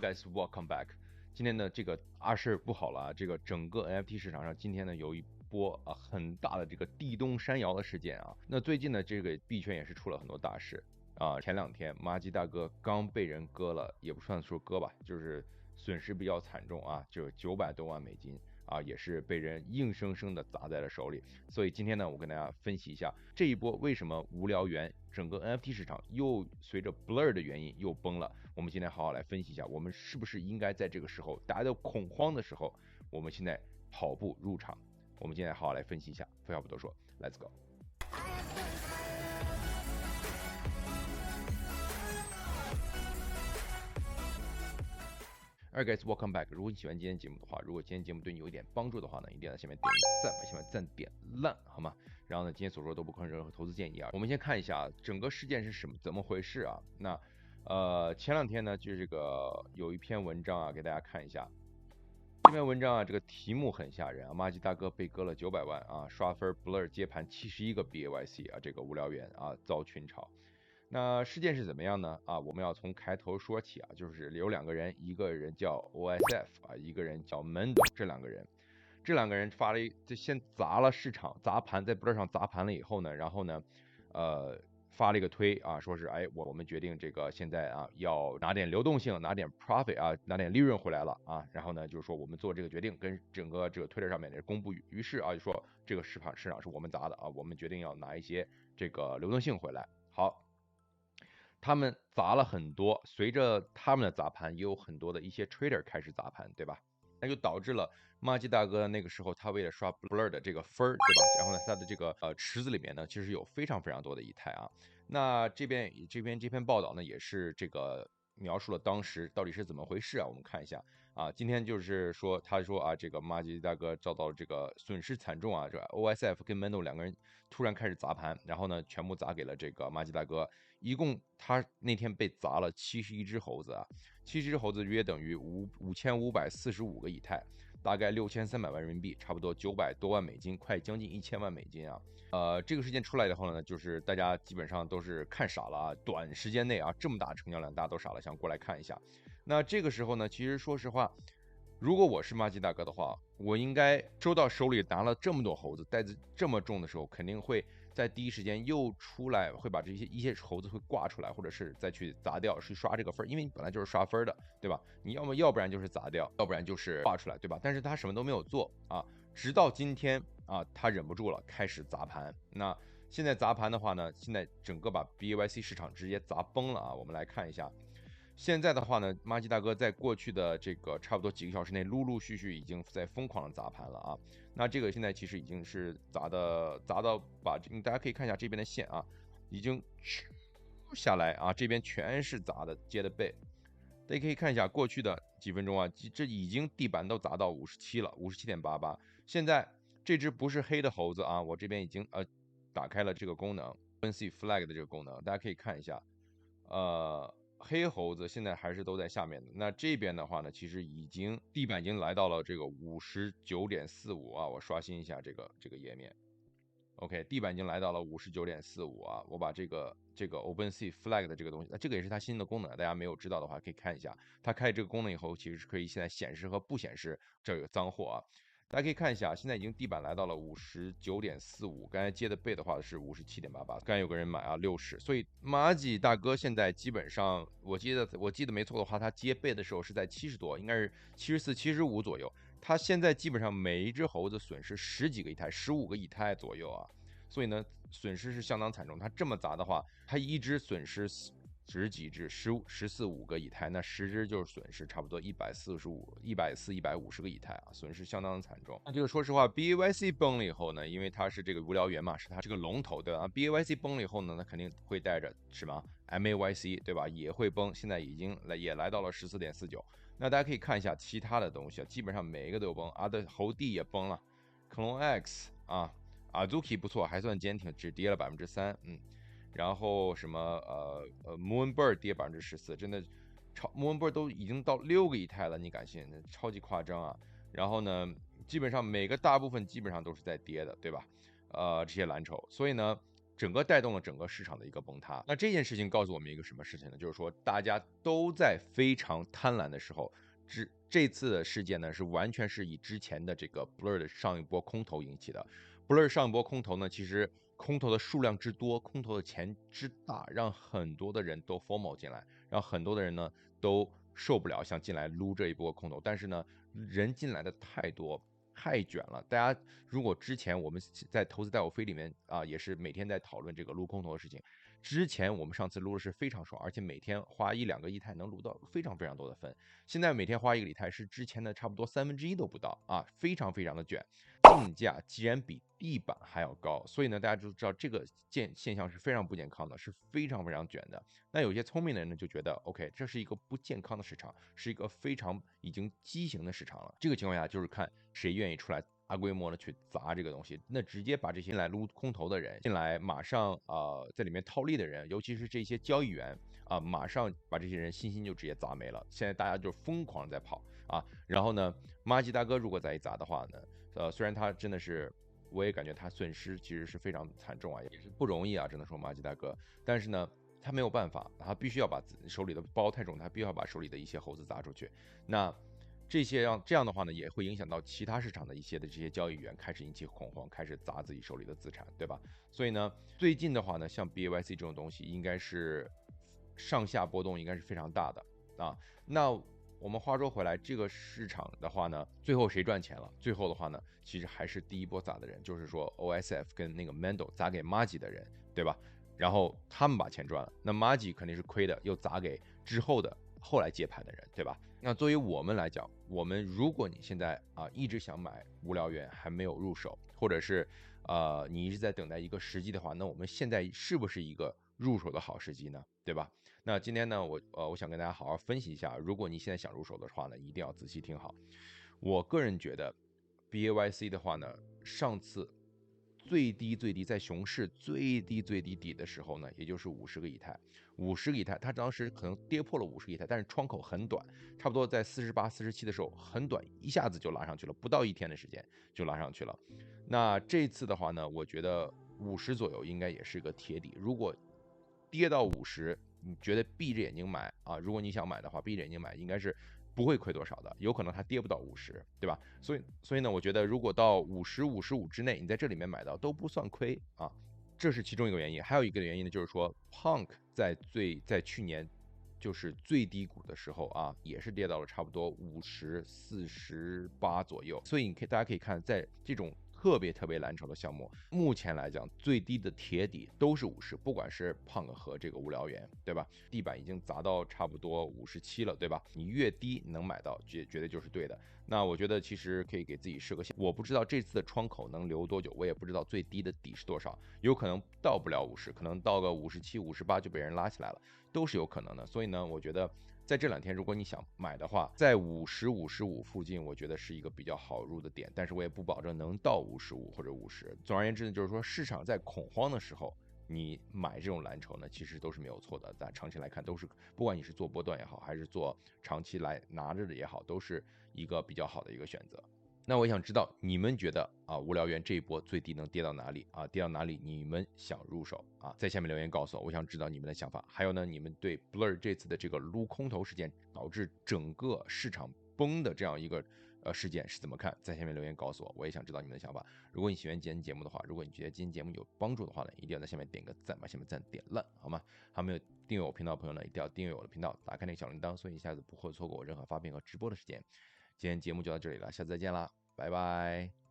Guys, welcome back。今天呢，这个啊事不好了啊，这个整个 NFT 市场上今天呢有一波啊很大的这个地动山摇的事件啊。那最近呢，这个币圈也是出了很多大事啊。前两天马吉大哥刚被人割了，也不算说割吧，就是损失比较惨重啊，就是九百多万美金。啊，也是被人硬生生的砸在了手里，所以今天呢，我跟大家分析一下这一波为什么无聊猿整个 NFT 市场又随着 Blur 的原因又崩了。我们今天好好来分析一下，我们是不是应该在这个时候大家都恐慌的时候，我们现在跑步入场？我们今天好好来分析一下，废话不多说，Let's go。Alright guys, welcome back。如果你喜欢今天节目的话，如果今天节目对你有一点帮助的话呢，一定要在下面点赞，把下面赞点烂，好吗？然后呢，今天所说都不构成任何投资建议啊。我们先看一下整个事件是什么怎么回事啊？那呃前两天呢，就这个有一篇文章啊，给大家看一下。这篇文章啊，这个题目很吓人啊，马吉大哥被割了九百万啊，刷分 Blur 接盘七十一个 BAYC 啊，这个无聊猿啊遭群嘲。那事件是怎么样呢？啊，我们要从开头说起啊，就是有两个人，一个人叫 OSF 啊，一个人叫 Mendo，这两个人，这两个人发了一，就先砸了市场，砸盘在 Blur 上砸盘了以后呢，然后呢，呃，发了一个推啊，说是哎，我我们决定这个现在啊要拿点流动性，拿点 profit 啊，拿点利润回来了啊，然后呢，就是说我们做这个决定，跟整个这个推特上面的公布于是啊，就说这个市场市场是我们砸的啊，我们决定要拿一些这个流动性回来，好。他们砸了很多，随着他们的砸盘，也有很多的一些 trader 开始砸盘，对吧？那就导致了马吉大哥那个时候他为了刷 blur 的这个分儿，对吧？然后呢，他的这个呃池子里面呢，其实有非常非常多的以太啊。那这边这边这篇报道呢，也是这个描述了当时到底是怎么回事啊？我们看一下啊，今天就是说他说啊，这个马吉大哥遭到了这个损失惨重啊，这 OSF 跟 Mendo 两个人突然开始砸盘，然后呢，全部砸给了这个马吉大哥。一共他那天被砸了七十一只猴子啊，七十只猴子约等于五五千五百四十五个以太，大概六千三百万人民币，差不多九百多万美金，快将近一千万美金啊。呃，这个事件出来以后呢，就是大家基本上都是看傻了啊，短时间内啊这么大成交量，大家都傻了，想过来看一下。那这个时候呢，其实说实话，如果我是马吉大哥的话，我应该收到手里拿了这么多猴子，袋子这么重的时候，肯定会。在第一时间又出来，会把这些一些猴子会挂出来，或者是再去砸掉，去刷这个分儿，因为你本来就是刷分的，对吧？你要么要不然就是砸掉，要不然就是挂出来，对吧？但是他什么都没有做啊，直到今天啊，他忍不住了，开始砸盘。那现在砸盘的话呢，现在整个把 BYC 市场直接砸崩了啊！我们来看一下。现在的话呢，马吉大哥在过去的这个差不多几个小时内，陆陆续续已经在疯狂的砸盘了啊。那这个现在其实已经是砸的砸到把，大家可以看一下这边的线啊，已经下来啊，这边全是砸的接的背。大家可以看一下过去的几分钟啊，这已经地板都砸到五十七了，五十七点八八。现在这只不是黑的猴子啊，我这边已经呃打开了这个功能，NC Flag 的这个功能，大家可以看一下，呃。黑猴子现在还是都在下面的，那这边的话呢，其实已经地板已经来到了这个五十九点四五啊，我刷新一下这个这个页面，OK，地板已经来到了五十九点四五啊，我把这个这个 OpenSea Flag 的这个东西，那这个也是它新的功能，大家没有知道的话可以看一下，它开这个功能以后，其实是可以现在显示和不显示这个脏货啊。大家可以看一下，现在已经地板来到了五十九点四五，刚才接的背的话是五十七点八八，刚才有个人买啊六十，所以马吉大哥现在基本上，我记得我记得没错的话，他接背的时候是在七十多，应该是七十四、七十五左右，他现在基本上每一只猴子损失十几个以太，十五个以太左右啊，所以呢损失是相当惨重，他这么砸的话，他一只损失。十几只，十五、十四五个以太，那十只就是损失差不多一百四十五、一百四、一百五十个以太啊，损失相当的惨重。那这个说实话，B A Y C 崩了以后呢，因为它是这个无聊猿嘛，是它这个龙头对吧？B A Y C 崩了以后呢，那肯定会带着什么 M A Y C 对吧？也会崩。现在已经来也来到了十四点四九。那大家可以看一下其他的东西啊，基本上每一个都有崩啊，的猴帝也崩了，Clone X 啊，Azuki 不错，还算坚挺，只跌了百分之三，嗯。然后什么呃呃，Moonbird 跌百分之十四，真的超 Moonbird 都已经到六个以太了，你敢信？超级夸张啊！然后呢，基本上每个大部分基本上都是在跌的，对吧？呃，这些蓝筹，所以呢，整个带动了整个市场的一个崩塌。那这件事情告诉我们一个什么事情呢？就是说大家都在非常贪婪的时候，之这次的事件呢是完全是以之前的这个 Blur 的上一波空头引起的。Blur 上一波空头呢，其实空头的数量之多，空头的钱之大，让很多的人都 formal 进来，让很多的人呢都受不了，想进来撸这一波空头。但是呢，人进来的太多。太卷了，大家如果之前我们在投资带我飞里面啊，也是每天在讨论这个撸空头的事情。之前我们上次撸的是非常爽，而且每天花一两个以太能撸到非常非常多的分。现在每天花一个以太是之前的差不多三分之一都不到啊，非常非常的卷。定价既然比地板还要高，所以呢，大家就知道这个现现象是非常不健康的，是非常非常卷的。那有些聪明的人呢就觉得，OK，这是一个不健康的市场，是一个非常已经畸形的市场了。这个情况下就是看谁愿意出来大规模的去砸这个东西，那直接把这些来撸空头的人进来，马上啊在里面套利的人，尤其是这些交易员啊，马上把这些人信心就直接砸没了。现在大家就疯狂在跑啊，然后呢，马吉大哥如果再一砸的话呢？呃，虽然他真的是，我也感觉他损失其实是非常惨重啊，也是不容易啊，只能说马吉大哥。但是呢，他没有办法，他必须要把自手里的包太重，他必须要把手里的一些猴子砸出去。那这些让这样的话呢，也会影响到其他市场的一些的这些交易员开始引起恐慌，开始砸自己手里的资产，对吧？所以呢，最近的话呢，像 B A Y C 这种东西，应该是上下波动应该是非常大的啊。那我们话说回来，这个市场的话呢，最后谁赚钱了？最后的话呢，其实还是第一波砸的人，就是说 OSF 跟那个 Mendo 砸给 Magi 的人，对吧？然后他们把钱赚了，那 Magi 肯定是亏的，又砸给之后的后来接盘的人，对吧？那作为我们来讲，我们如果你现在啊一直想买无聊猿还没有入手，或者是呃你一直在等待一个时机的话，那我们现在是不是一个入手的好时机呢？对吧？那今天呢，我呃，我想跟大家好好分析一下，如果你现在想入手的话呢，一定要仔细听好。我个人觉得，B A Y C 的话呢，上次最低最低在熊市最低最低底的时候呢，也就是五十个以太，五十个以太，它当时可能跌破了五十个以太，但是窗口很短，差不多在四十八、四十七的时候很短，一下子就拉上去了，不到一天的时间就拉上去了。那这次的话呢，我觉得五十左右应该也是个铁底，如果跌到五十。你觉得闭着眼睛买啊？如果你想买的话，闭着眼睛买应该是不会亏多少的，有可能它跌不到五十，对吧？所以，所以呢，我觉得如果到五十五十五之内，你在这里面买到都不算亏啊，这是其中一个原因。还有一个原因呢，就是说，Punk 在最在去年就是最低谷的时候啊，也是跌到了差不多五十四十八左右。所以你可以大家可以看，在这种。特别特别蓝筹的项目，目前来讲最低的铁底都是五十，不管是胖哥和这个无聊猿，对吧？地板已经砸到差不多五十七了，对吧？你越低能买到，绝绝对就是对的。那我觉得其实可以给自己设个线，我不知道这次的窗口能留多久，我也不知道最低的底是多少，有可能到不了五十，可能到个五十七、五十八就被人拉起来了，都是有可能的。所以呢，我觉得。在这两天，如果你想买的话，在五十五十五附近，我觉得是一个比较好入的点，但是我也不保证能到五十五或者五十。总而言之呢，就是说市场在恐慌的时候，你买这种蓝筹呢，其实都是没有错的。但长期来看，都是不管你是做波段也好，还是做长期来拿着的也好，都是一个比较好的一个选择。那我想知道你们觉得啊，无聊猿这一波最低能跌到哪里啊？跌到哪里你们想入手啊？在下面留言告诉我，我想知道你们的想法。还有呢，你们对 Blur 这次的这个撸空头事件导致整个市场崩的这样一个呃事件是怎么看？在下面留言告诉我，我也想知道你们的想法。如果你喜欢今天节目的话，如果你觉得今天节目有帮助的话呢，一定要在下面点个赞，把下面赞点烂，好吗？还没有订阅我频道的朋友呢，一定要订阅我的频道，打开那个小铃铛，所以一下子不会错过我任何发片和直播的时间。今天节目就到这里了，下次再见啦！拜拜。